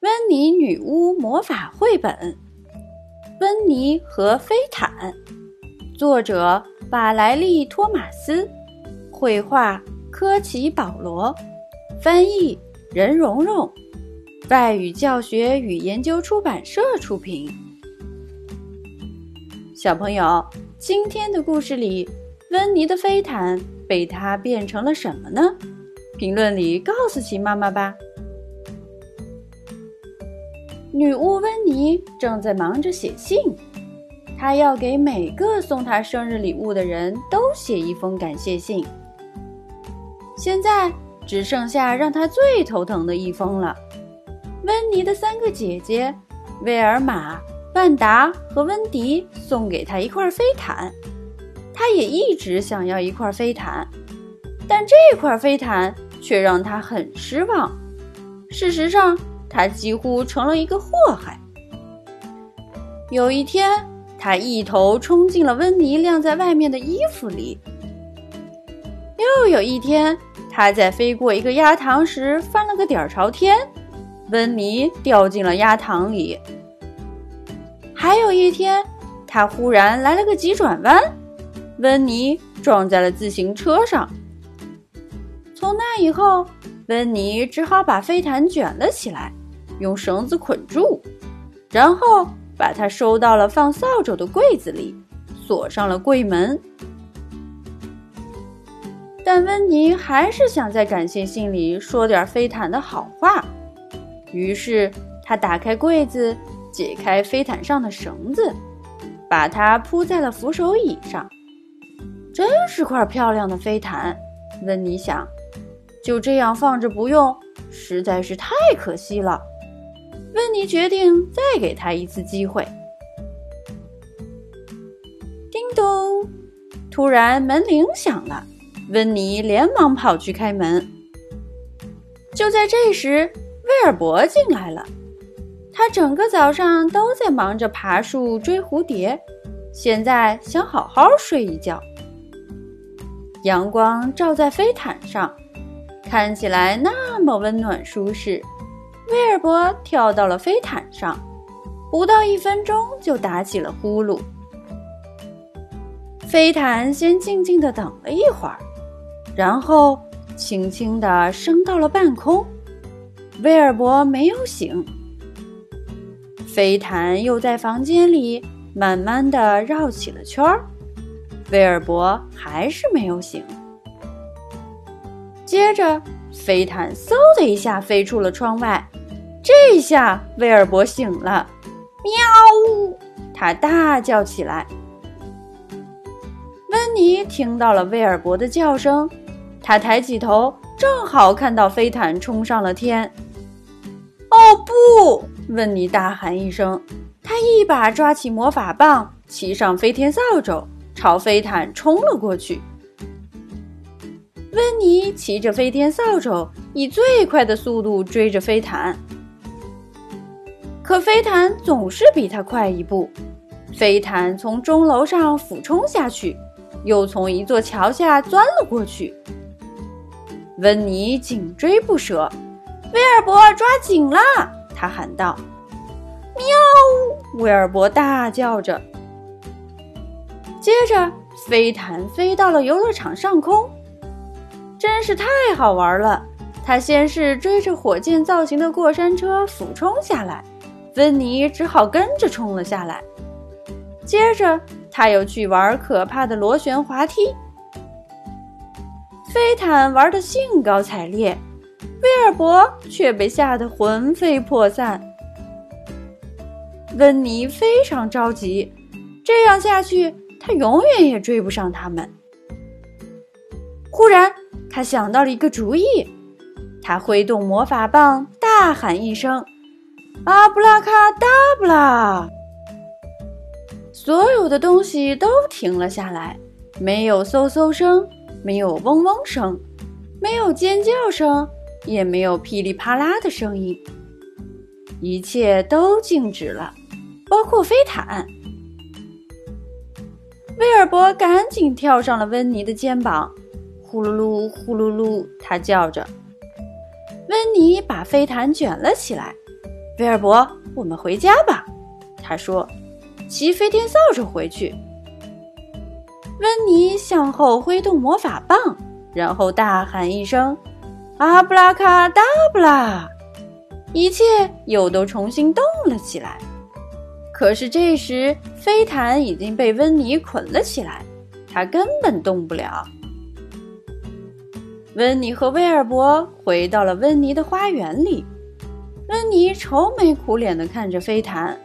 温妮女巫魔法绘本《温妮和飞毯》，作者瓦莱利·托马斯，绘画科奇·保罗，翻译任蓉蓉，外语教学与研究出版社出品。小朋友，今天的故事里，温妮的飞毯被它变成了什么呢？评论里告诉奇妈妈吧。女巫温妮正在忙着写信，她要给每个送她生日礼物的人都写一封感谢信。现在只剩下让她最头疼的一封了。温妮的三个姐姐威尔玛、万达和温迪送给她一块飞毯，她也一直想要一块飞毯，但这块飞毯却让她很失望。事实上。他几乎成了一个祸害。有一天，他一头冲进了温妮晾在外面的衣服里。又有一天，他在飞过一个鸭塘时翻了个底儿朝天，温妮掉进了鸭塘里。还有一天，他忽然来了个急转弯，温妮撞在了自行车上。从那以后，温妮只好把飞毯卷了起来。用绳子捆住，然后把它收到了放扫帚的柜子里，锁上了柜门。但温妮还是想在感谢信里说点飞毯的好话，于是他打开柜子，解开飞毯上的绳子，把它铺在了扶手椅上。真是块漂亮的飞毯，温妮想。就这样放着不用，实在是太可惜了。温妮决定再给他一次机会。叮咚！突然门铃响了，温妮连忙跑去开门。就在这时，威尔伯进来了。他整个早上都在忙着爬树追蝴蝶，现在想好好睡一觉。阳光照在飞毯上，看起来那么温暖舒适。威尔伯跳到了飞毯上，不到一分钟就打起了呼噜。飞毯先静静地等了一会儿，然后轻轻地升到了半空。威尔伯没有醒，飞毯又在房间里慢慢地绕起了圈儿。威尔伯还是没有醒。接着，飞毯嗖的一下飞出了窗外。这下威尔伯醒了，喵！他大叫起来。温妮听到了威尔伯的叫声，他抬起头，正好看到飞毯冲上了天。哦不！温妮大喊一声，他一把抓起魔法棒，骑上飞天扫帚，朝飞毯冲了过去。温妮骑着飞天扫帚，以最快的速度追着飞毯。可飞毯总是比他快一步，飞毯从钟楼上俯冲下去，又从一座桥下钻了过去。温妮紧追不舍，威尔伯抓紧了，他喊道：“喵！”威尔伯大叫着。接着，飞毯飞到了游乐场上空，真是太好玩了。他先是追着火箭造型的过山车俯冲下来。温妮只好跟着冲了下来，接着他又去玩可怕的螺旋滑梯。飞毯玩得兴高采烈，威尔伯却被吓得魂飞魄散。温妮非常着急，这样下去他永远也追不上他们。忽然，他想到了一个主意，他挥动魔法棒，大喊一声。阿布拉卡达布拉！所有的东西都停了下来，没有嗖嗖声，没有嗡嗡声，没有尖叫声，也没有噼里啪啦的声音，一切都静止了，包括飞毯。威尔伯赶紧跳上了温妮的肩膀，呼噜噜，呼噜噜，他叫着。温妮把飞毯卷了起来。威尔伯，我们回家吧。”他说，“骑飞天扫帚回去。”温妮向后挥动魔法棒，然后大喊一声：“阿布拉卡达布拉！”一切又都重新动了起来。可是这时，飞毯已经被温妮捆了起来，他根本动不了。温妮和威尔伯回到了温妮的花园里。温妮愁眉苦脸地看着飞毯，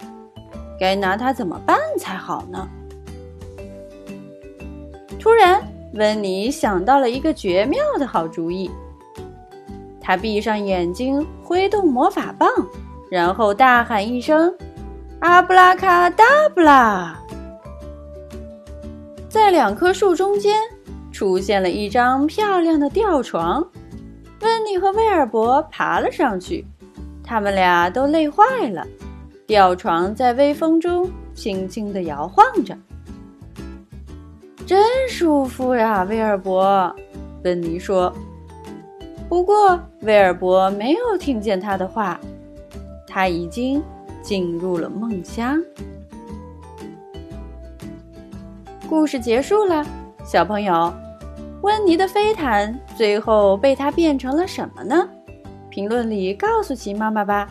该拿它怎么办才好呢？突然，温妮想到了一个绝妙的好主意。他闭上眼睛，挥动魔法棒，然后大喊一声：“阿布拉卡达布拉！”在两棵树中间。出现了一张漂亮的吊床，温妮和威尔伯爬了上去，他们俩都累坏了。吊床在微风中轻轻地摇晃着，真舒服呀，威尔伯。温妮说。不过，威尔伯没有听见他的话，他已经进入了梦乡。故事结束了。小朋友，温妮的飞毯最后被他变成了什么呢？评论里告诉琪妈妈吧。